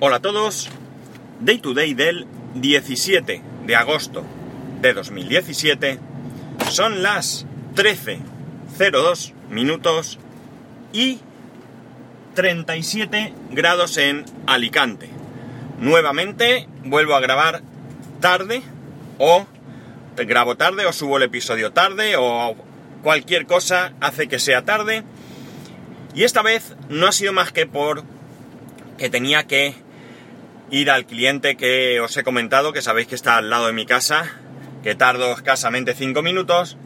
Hola a todos. Day to day del 17 de agosto de 2017. Son las 13.02 minutos y 37 grados en Alicante. Nuevamente vuelvo a grabar tarde o grabo tarde o subo el episodio tarde o cualquier cosa hace que sea tarde. Y esta vez no ha sido más que por que tenía que ir al cliente que os he comentado, que sabéis que está al lado de mi casa, que tardo escasamente 5 minutos,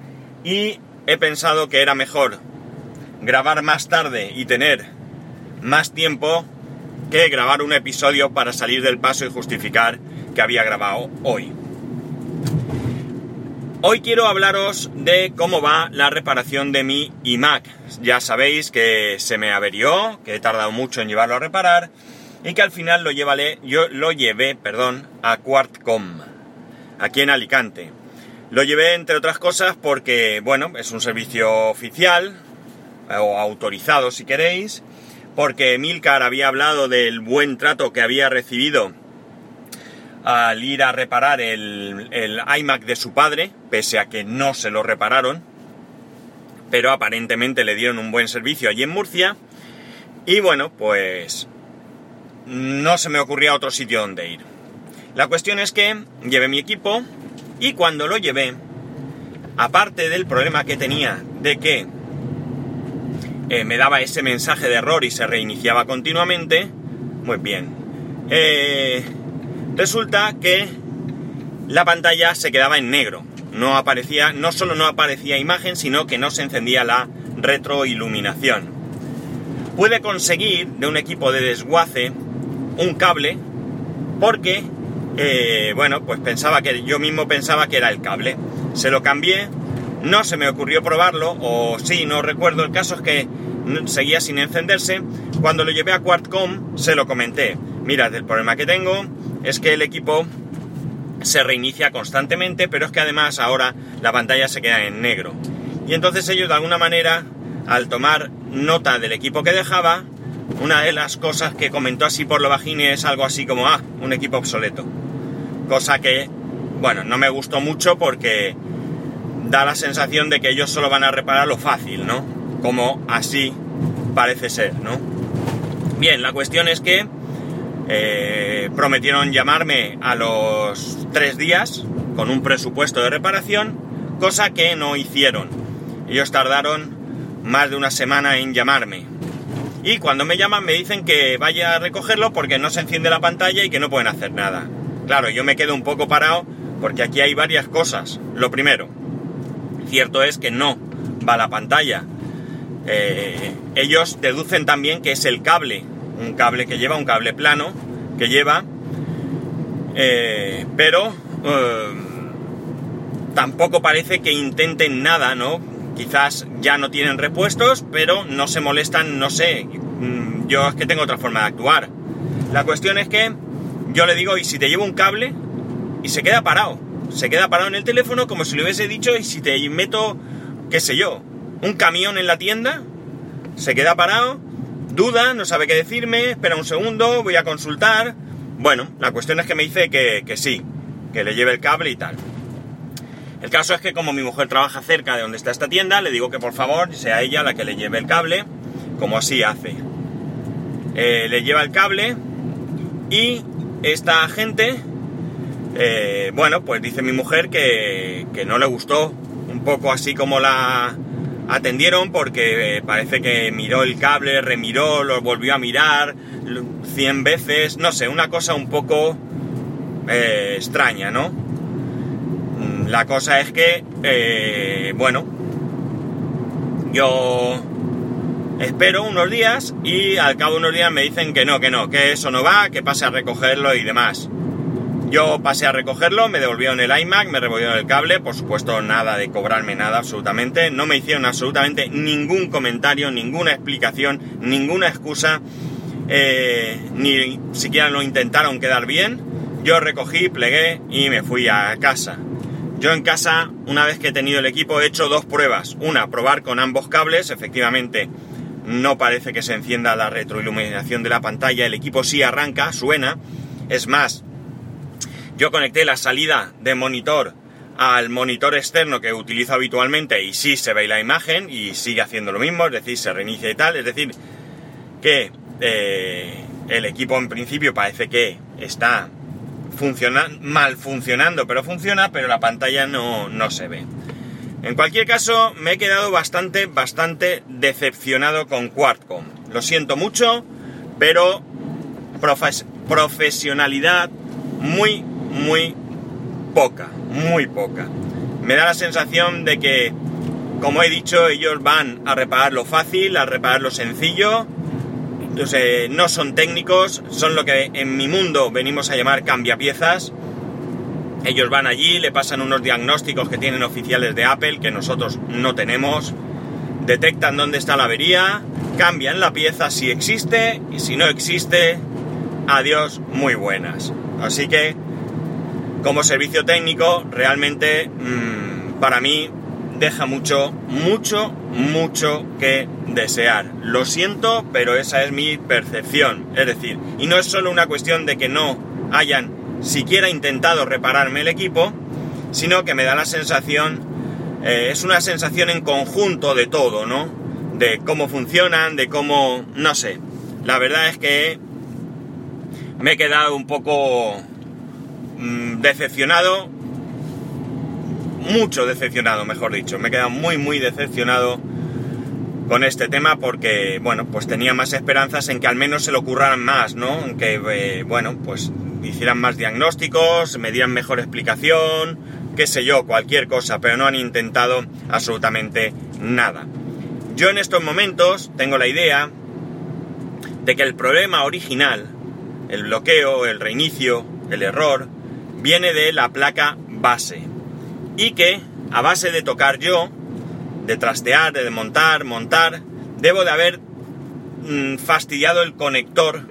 y he pensado que era mejor grabar más tarde y tener más tiempo que grabar un episodio para salir del paso y justificar que había grabado hoy. Hoy quiero hablaros de cómo va la reparación de mi iMac. Ya sabéis que se me averió, que he tardado mucho en llevarlo a reparar y que al final lo, yo lo llevé perdón, a Quartcom, aquí en Alicante. Lo llevé entre otras cosas porque, bueno, es un servicio oficial o autorizado si queréis, porque Milcar había hablado del buen trato que había recibido al ir a reparar el, iMac de su padre, pese a que no se lo repararon, pero aparentemente le dieron un buen servicio allí en Murcia. Y bueno, pues no se me ocurría otro sitio donde ir. La cuestión es que llevé mi equipo y cuando lo llevé, aparte del problema que tenía de que eh, me daba ese mensaje de error y se reiniciaba continuamente, muy bien. Eh, Resulta que la pantalla se quedaba en negro. No aparecía, no solo no aparecía imagen, sino que no se encendía la retroiluminación. Pude conseguir de un equipo de desguace un cable porque, eh, bueno, pues pensaba que yo mismo pensaba que era el cable. Se lo cambié, no se me ocurrió probarlo, o sí, no recuerdo. El caso es que seguía sin encenderse. Cuando lo llevé a Quartcom, se lo comenté. Mirad, el problema que tengo es que el equipo se reinicia constantemente, pero es que además ahora la pantalla se queda en negro. Y entonces ellos de alguna manera, al tomar nota del equipo que dejaba, una de las cosas que comentó así por lo bajín es algo así como, ah, un equipo obsoleto. Cosa que, bueno, no me gustó mucho porque da la sensación de que ellos solo van a reparar lo fácil, ¿no? Como así parece ser, ¿no? Bien, la cuestión es que eh, prometieron llamarme a los tres días con un presupuesto de reparación, cosa que no hicieron. Ellos tardaron más de una semana en llamarme. Y cuando me llaman me dicen que vaya a recogerlo porque no se enciende la pantalla y que no pueden hacer nada. Claro, yo me quedo un poco parado porque aquí hay varias cosas. Lo primero, cierto es que no va la pantalla. Eh, ellos deducen también que es el cable un cable que lleva, un cable plano que lleva, eh, pero eh, tampoco parece que intenten nada, ¿no? Quizás ya no tienen repuestos, pero no se molestan, no sé, mm, yo es que tengo otra forma de actuar. La cuestión es que yo le digo, ¿y si te llevo un cable? Y se queda parado. Se queda parado en el teléfono como si le hubiese dicho, ¿y si te meto, qué sé yo, un camión en la tienda? Se queda parado duda, no sabe qué decirme, espera un segundo, voy a consultar. Bueno, la cuestión es que me dice que, sí, que le lleve el cable y tal. El caso es que como mi mujer trabaja cerca de donde está esta tienda, le digo que por favor sea ella la que le lleve el cable, como así hace. Eh, le lleva el cable y esta gente, eh, bueno, pues dice mi mujer que, que no le gustó un poco así como la, atendieron porque eh, parece que miró el cable, remiró, lo volvió a mirar 100 veces, no sé, una cosa un poco extraña, ¿no? La cosa es que, eh, bueno, yo espero unos días y al cabo de unos días me dicen que no, que no, que eso no va, que pase a recogerlo y demás. Yo pasé a recogerlo, me devolvieron el iMac, me revolvieron el cable, por supuesto nada de cobrarme nada absolutamente, no me hicieron absolutamente ningún comentario, ninguna explicación, ninguna excusa, eh, ni siquiera lo intentaron quedar bien. Yo recogí, plegué y me fui a casa. Yo en casa, una vez que he tenido el equipo, he hecho dos pruebas. Una, probar con ambos cables, efectivamente no parece que se encienda la retroiluminación de la pantalla, el equipo sí arranca, suena, es más, yo conecté la salida de monitor al monitor externo que utilizo habitualmente y sí se ve la imagen y sigue haciendo lo mismo, es decir, se reinicia y tal, es decir, que eh, el equipo en principio parece que está mal funcionando, pero funciona, pero la pantalla no, no se ve. En cualquier caso, me he quedado bastante, bastante decepcionado con Quadcom. Lo siento mucho, pero profesionalidad muy, muy poca, muy poca. Me da la sensación de que, como he dicho, ellos van a reparar lo fácil, a reparar lo sencillo. No son técnicos, son lo que en mi mundo venimos a llamar cambiapiezas ellos van allí, le pasan unos diagnósticos que tienen oficiales de Apple que nosotros no tenemos, detectan dónde está la avería, cambian la pieza si existe y si no existe, adiós, muy buenas. Así que, como servicio técnico, realmente mmm, para mí deja mucho, mucho, mucho que desear. Lo siento, pero esa es mi percepción. Es decir, y no es solo una cuestión de que no hayan siquiera intentado repararme el equipo, sino que me da la sensación, eh, es una sensación en conjunto de todo, ¿no? De cómo funcionan, de cómo, no sé. La verdad es que me he quedado un poco mm, decepcionado, mucho decepcionado, mejor dicho. Me he quedado muy, muy decepcionado con este tema porque, bueno, pues tenía más esperanzas en que al menos se lo ocurran más, ¿no? En que, eh, bueno, pues hicieran más diagnósticos, me dieran mejor explicación, qué sé yo, cualquier cosa, pero no han intentado absolutamente nada. Yo en estos momentos tengo la idea de que el problema original, el bloqueo, el reinicio, el error, viene de la placa base. Y que a base de tocar yo, de trastear, de desmontar, montar, debo de haber mm, fastidiado el conector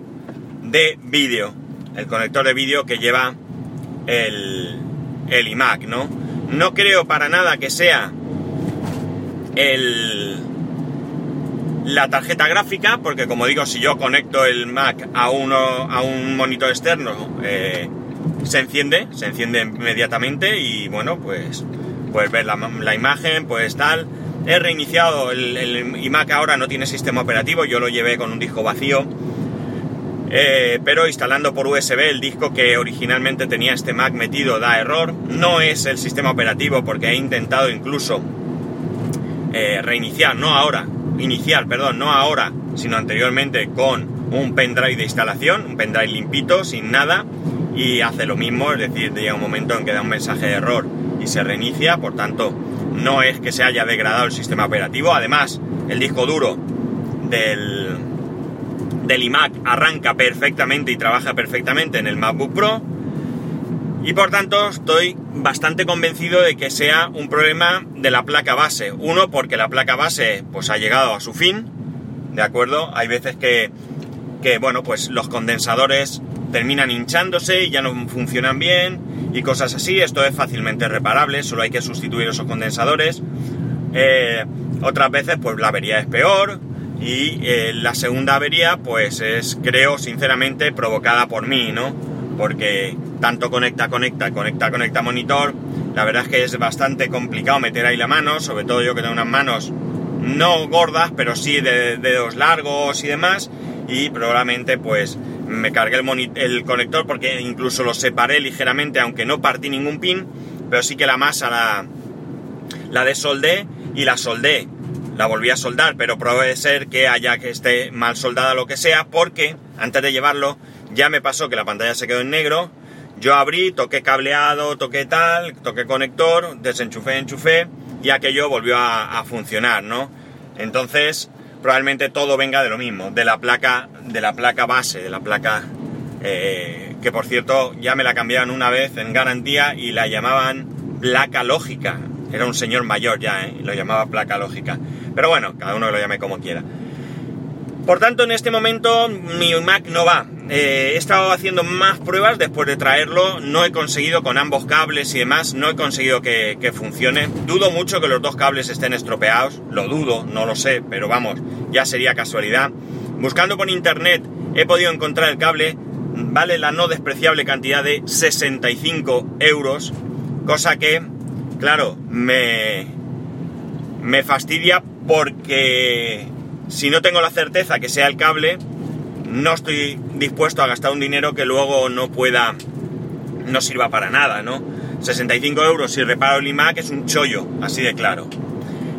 de vídeo el conector de vídeo que lleva el, el iMac, ¿no? No creo para nada que sea el, la tarjeta gráfica, porque como digo, si yo conecto el Mac a, uno, a un monitor externo, eh, se enciende, se enciende inmediatamente y bueno, pues puedes ver la, la imagen, pues tal. He reiniciado el, iMac ahora, no tiene sistema operativo, yo lo llevé con un disco vacío eh, pero instalando por USB el disco que originalmente tenía este Mac metido da error. No es el sistema operativo porque he intentado incluso eh, reiniciar, no ahora, iniciar, perdón, no ahora, sino anteriormente con un pendrive de instalación, un pendrive limpito, sin nada, y hace lo mismo, es decir, llega un momento en que da un mensaje de error y se reinicia, por tanto, no es que se haya degradado el sistema operativo, además, el disco duro del, del iMac arranca perfectamente y trabaja perfectamente en el MacBook Pro. Y por tanto estoy bastante convencido de que sea un problema de la placa base. Uno, porque la placa base pues ha llegado a su fin, ¿de acuerdo? Hay veces que, que bueno, pues los condensadores terminan hinchándose y ya no funcionan bien y cosas así. Esto es fácilmente reparable, solo hay que sustituir esos condensadores. Eh, otras veces pues la avería es peor, y eh, la segunda avería, pues es, creo, sinceramente, provocada por mí, ¿no? Porque tanto conecta, conecta, conecta, conecta monitor. La verdad es que es bastante complicado meter ahí la mano, sobre todo yo que tengo unas manos no gordas, pero sí de dedos largos y demás. Y probablemente, pues, me cargué el, el conector porque incluso lo separé ligeramente, aunque no partí ningún pin, pero sí que la masa la, la desoldé y la soldé la volví a soldar, pero puede ser que haya que esté mal soldada lo que sea, porque antes de llevarlo ya me pasó que la pantalla se quedó en negro, yo abrí, toqué cableado, toqué tal, toqué conector, desenchufé, enchufé y aquello volvió a, funcionar, ¿no? Entonces, probablemente todo venga de lo mismo, de la placa, de la placa base, de la placa eh, que por cierto ya me la cambiaron una vez en garantía y la llamaban placa lógica. Era un señor mayor ya, ¿eh? lo llamaba placa lógica. Pero bueno, cada uno lo llame como quiera. Por tanto, en este momento mi Mac no va. Eh, he estado haciendo más pruebas después de traerlo, no he conseguido con ambos cables y demás, no he conseguido que, que, funcione. Dudo mucho que los dos cables estén estropeados, lo dudo, no lo sé, pero vamos, ya sería casualidad. Buscando por internet he podido encontrar el cable, vale la no despreciable cantidad de 65 euros, cosa que, claro, me, me fastidia porque si no tengo la certeza que sea el cable, no estoy dispuesto a gastar un dinero que luego no pueda, no sirva para nada, ¿no? 65 euros si reparo el iMac es un chollo, así de claro.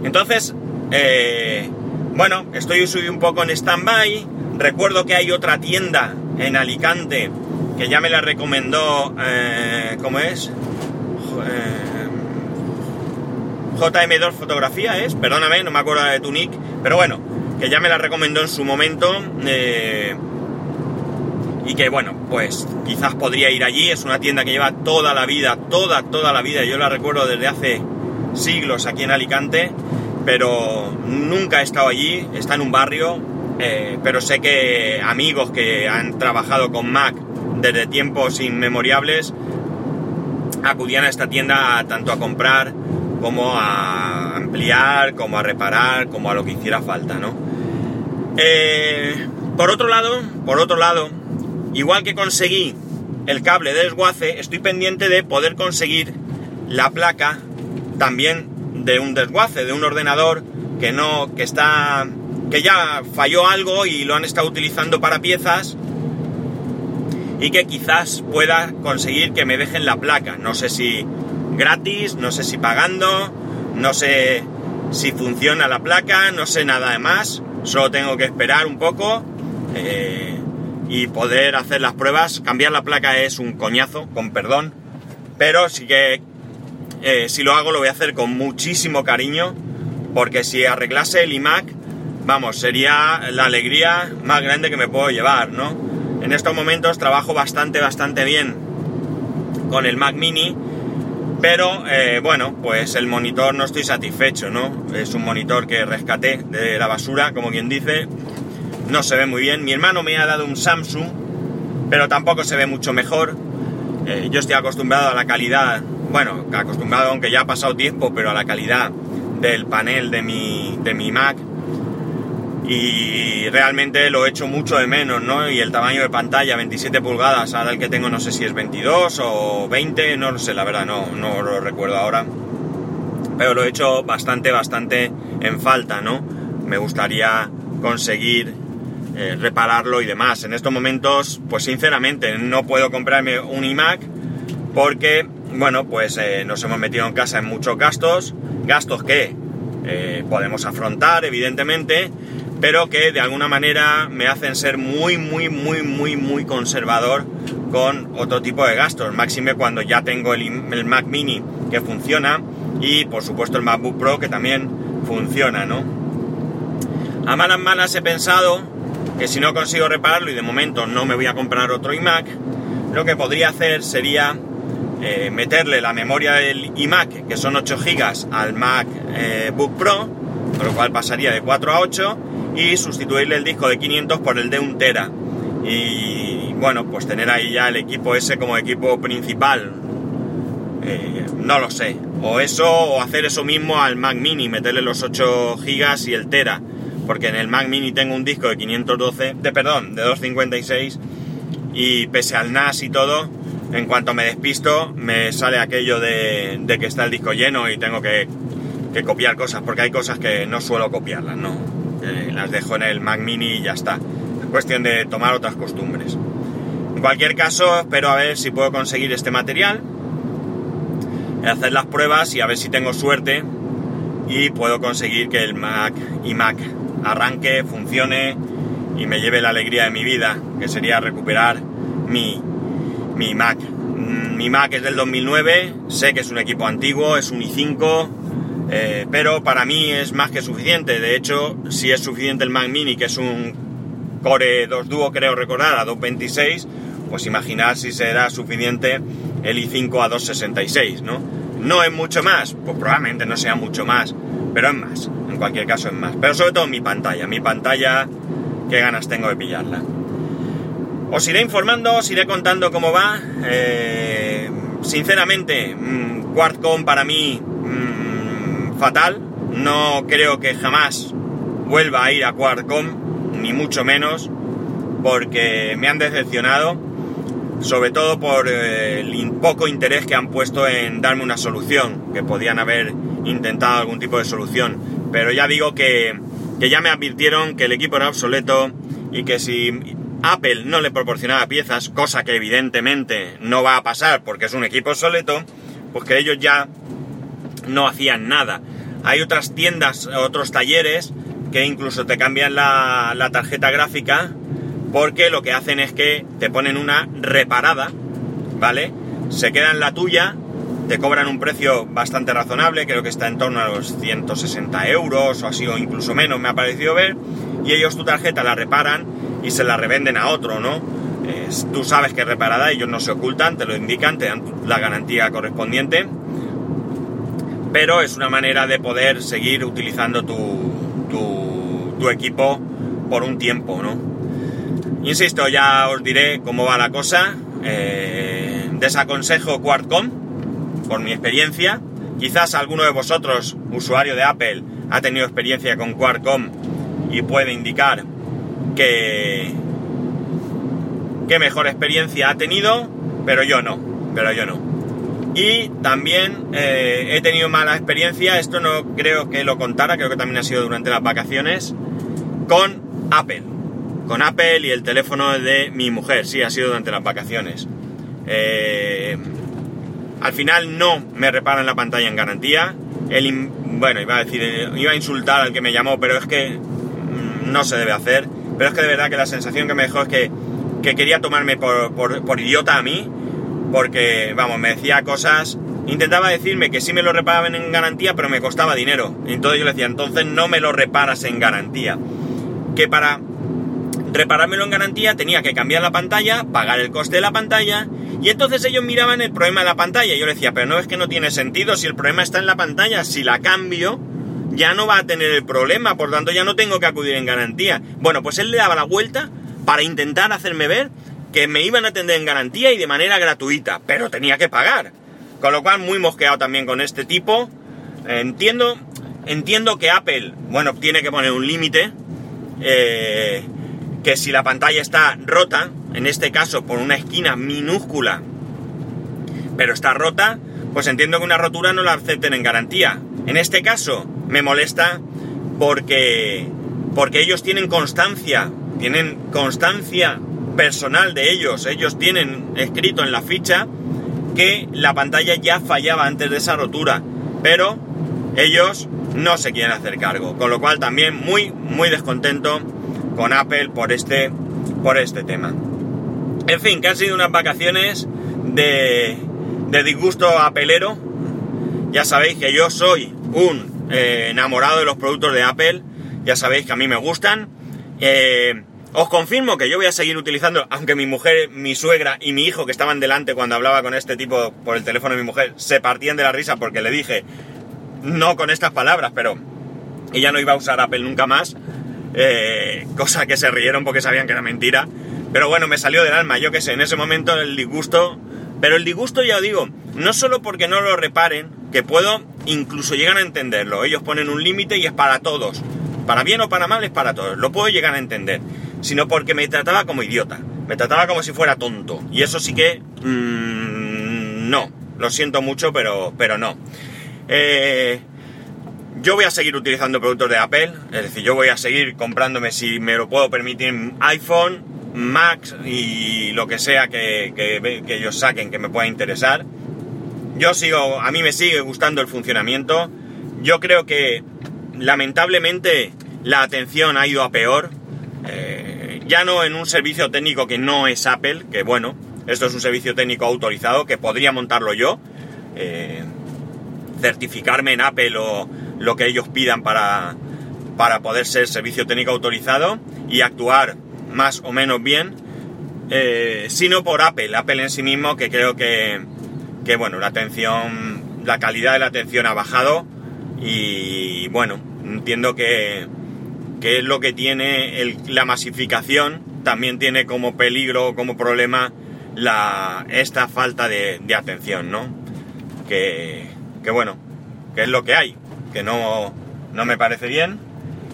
Entonces, eh, bueno, estoy un poco en stand-by. Recuerdo que hay otra tienda en Alicante que ya me la recomendó, eh, ¿cómo es? Eh, JM2 Fotografía es, perdóname, no me acuerdo de tu nick, pero bueno, que ya me la recomendó en su momento eh, y que bueno, pues quizás podría ir allí, es una tienda que lleva toda la vida, toda, toda la vida, yo la recuerdo desde hace siglos aquí en Alicante, pero nunca he estado allí, está en un barrio, eh, pero sé que amigos que han trabajado con Mac desde tiempos inmemoriales acudían a esta tienda tanto a comprar como a ampliar, como a reparar, como a lo que hiciera falta, ¿no? Eh, por otro lado, por otro lado, igual que conseguí el cable de desguace, estoy pendiente de poder conseguir la placa también de un desguace, de un ordenador que no, que está, que ya falló algo y lo han estado utilizando para piezas y que quizás pueda conseguir que me dejen la placa. No sé si gratis, no sé si pagando, no sé si funciona la placa, no sé nada de más. Solo tengo que esperar un poco eh, y poder hacer las pruebas. Cambiar la placa es un coñazo, con perdón, pero sí que eh, si lo hago lo voy a hacer con muchísimo cariño, porque si arreglase el iMac, vamos, sería la alegría más grande que me puedo llevar, ¿no? En estos momentos trabajo bastante, bastante bien con el Mac Mini pero eh, bueno, pues el monitor no estoy satisfecho, ¿no? Es un monitor que rescaté de la basura, como quien dice. No se ve muy bien. Mi hermano me ha dado un Samsung, pero tampoco se ve mucho mejor. Eh, yo estoy acostumbrado a la calidad, bueno, acostumbrado aunque ya ha pasado tiempo, pero a la calidad del panel de mi, de mi Mac y realmente lo he hecho mucho de menos, ¿no? Y el tamaño de pantalla, 27 pulgadas, ahora el que tengo no sé si es 22 o 20, no lo sé, la verdad, no, no lo recuerdo ahora. Pero lo he hecho bastante, bastante en falta, ¿no? Me gustaría conseguir eh, repararlo y demás. En estos momentos, pues sinceramente, no puedo comprarme un iMac porque, bueno, pues eh, nos hemos metido en casa en muchos gastos, gastos que eh, podemos afrontar, evidentemente, pero que de alguna manera me hacen ser muy, muy, muy, muy, muy conservador con otro tipo de gastos. Máxime cuando ya tengo el, Mac Mini que funciona y por supuesto el MacBook Pro que también funciona, ¿no? A malas malas he pensado que si no consigo repararlo y de momento no me voy a comprar otro iMac, lo que podría hacer sería eh, meterle la memoria del iMac, que son 8 GB, al MacBook Pro, con lo cual pasaría de 4 a 8 y sustituirle el disco de 500 por el de 1 tera. Y bueno, pues tener ahí ya el equipo ese como equipo principal. Eh, no lo sé. O eso, o hacer eso mismo al Mac Mini, meterle los 8 GB y el tera. Porque en el Mac Mini tengo un disco de 512, de perdón, de 256 y pese al NAS y todo, en cuanto me despisto me sale aquello de, que está el disco lleno y tengo que, que copiar cosas, porque hay cosas que no suelo copiarlas, ¿no? Las dejo en el Mac Mini y ya está. Es cuestión de tomar otras costumbres. En cualquier caso, espero a ver si puedo conseguir este material, hacer las pruebas y a ver si tengo suerte y puedo conseguir que el Mac y Mac arranque, funcione y me lleve la alegría de mi vida, que sería recuperar mi, mi Mac. Mi Mac es del 2009, sé que es un equipo antiguo, es un i5, eh, pero para mí es más que suficiente. De hecho, si es suficiente el Mac Mini, que es un Core 2 Duo, creo recordar, a 226, pues imaginar si será suficiente el i5 a 266, ¿no? No es mucho más, pues probablemente no sea mucho más, pero es más. En cualquier caso es más. Pero sobre todo mi pantalla. Mi pantalla, qué ganas tengo de pillarla. Os iré informando, os iré contando cómo va. Eh, sinceramente, mmm, para mí fatal. No creo que jamás vuelva a ir a Quadcom, ni mucho menos, porque me han decepcionado, sobre todo por eh, el poco interés que han puesto en darme una solución, que podían haber intentado algún tipo de solución. Pero ya digo que, que ya me advirtieron que el equipo era obsoleto y que si Apple no le proporcionaba piezas, cosa que evidentemente no va a pasar porque es un equipo obsoleto, pues que ellos ya no hacían nada. Hay otras tiendas, otros talleres que incluso te cambian la, tarjeta gráfica porque lo que hacen es que te ponen una reparada, ¿vale? Se quedan la tuya, te cobran un precio bastante razonable, creo que está en torno a los 160 euros o así o incluso menos me ha parecido ver, y ellos tu tarjeta la reparan y se la revenden a otro, ¿no? tú sabes que es reparada, ellos no se ocultan, te lo indican, te dan la garantía correspondiente, pero es una manera de poder seguir utilizando tu, tu, equipo por un tiempo, ¿no? Insisto, ya os diré cómo va la cosa. Eh, desaconsejo Quadcom, por mi experiencia. Quizás alguno de vosotros, usuario de Apple, ha tenido experiencia con Quadcom y puede indicar que, qué mejor experiencia ha tenido, pero yo no, pero yo no. Y también eh, he tenido mala experiencia, esto no creo que lo contara, creo que también ha sido durante las vacaciones, con Apple. Con Apple y el teléfono de mi mujer, sí, ha sido durante las vacaciones. Eh, al final no me reparan la pantalla en garantía. El, bueno, iba a decir, iba a insultar al que me llamó, pero es que mm, no se debe hacer. Pero es que de verdad que la sensación que me dejó es que, quería tomarme por, idiota a mí, porque, vamos, me decía cosas, intentaba decirme que sí me lo reparaban en garantía, pero me costaba dinero. Entonces yo le decía, entonces no me lo reparas en garantía. Que para reparármelo en garantía tenía que cambiar la pantalla, pagar el coste de la pantalla, y entonces ellos miraban el problema de la pantalla. Yo le decía, pero no es que no tiene sentido, si el problema está en la pantalla, si la cambio, ya no va a tener el problema, por tanto ya no tengo que acudir en garantía. Bueno, pues él le daba la vuelta para intentar hacerme ver que me iban a atender en garantía y de manera gratuita, pero tenía que pagar. Con lo cual muy mosqueado también con este tipo. Entiendo, entiendo que Apple, bueno, tiene que poner un límite. Eh, que si la pantalla está rota, en este caso por una esquina minúscula, pero está rota, pues entiendo que una rotura no la acepten en garantía. En este caso, me molesta porque, porque ellos tienen constancia, tienen constancia personal de ellos, ellos tienen escrito en la ficha que la pantalla ya fallaba antes de esa rotura, pero ellos no se quieren hacer cargo, con lo cual también muy, muy descontento con Apple por este, por este tema. En fin, que han sido unas vacaciones de, de disgusto apelero. Ya sabéis que yo soy un eh, enamorado de los productos de Apple. Ya sabéis que a mí me gustan. Eh, os confirmo que yo voy a seguir utilizando, aunque mi mujer, mi suegra y mi hijo que estaban delante cuando hablaba con este tipo por el teléfono de mi mujer, se partían de la risa porque le dije, no con estas palabras, pero ella no iba a usar Apple nunca más. Eh, cosa que se rieron porque sabían que era mentira. Pero bueno, me salió del alma, yo que sé, en ese momento el disgusto. Pero el disgusto, ya digo, no solo porque no lo reparen, que puedo incluso llegar a entenderlo. Ellos ponen un límite y es para todos. Para bien o para mal es para todos. Lo puedo llegar a entender. Sino porque me trataba como idiota. Me trataba como si fuera tonto. Y eso sí que... Mmm, no. Lo siento mucho, pero, pero no. Eh, yo voy a seguir utilizando productos de Apple. Es decir, yo voy a seguir comprándome, si me lo puedo permitir, iPhone, Mac y lo que sea que, que, que ellos saquen que me pueda interesar. Yo sigo, a mí me sigue gustando el funcionamiento. Yo creo que lamentablemente la atención ha ido a peor. Ya no en un servicio técnico que no es Apple, que bueno, esto es un servicio técnico autorizado que podría montarlo yo. Eh, certificarme en Apple o lo que ellos pidan para, para poder ser servicio técnico autorizado y actuar más o menos bien, eh, sino por Apple, Apple en sí mismo, que creo que, que bueno, la atención, la calidad de la atención ha bajado y bueno, entiendo que, que es lo que tiene la masificación también tiene como peligro, como problema, la, esta falta de, atención, ¿no? Que, que, bueno, que es lo que hay, que no, no me parece bien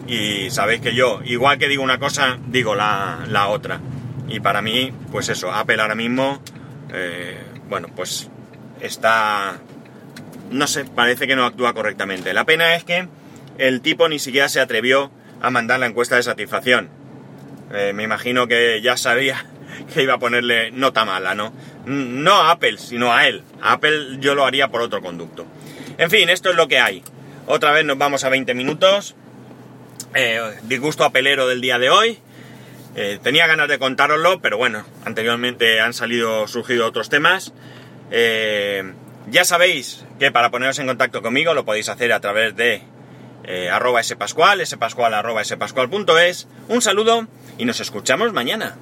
y sabéis que yo, igual que digo una cosa, digo la, la otra. Y para mí, pues eso, Apple ahora mismo, eh, bueno, pues está, no sé, parece que no actúa correctamente. La pena es que el tipo ni siquiera se atrevió a mandar la encuesta de satisfacción. Eh, me imagino que ya sabía que iba a ponerle nota mala, ¿no? No a Apple, sino a él. A Apple yo lo haría por otro conducto. En fin, esto es lo que hay. Otra vez nos vamos a 20 minutos. Eh, disgusto apelero del día de hoy. Eh, tenía ganas de contároslo, pero bueno, anteriormente han salido, surgido otros temas. ya sabéis que para poneros en contacto conmigo lo podéis hacer a través de eh, arroba spascual, spascual arroba. Un saludo y nos escuchamos mañana.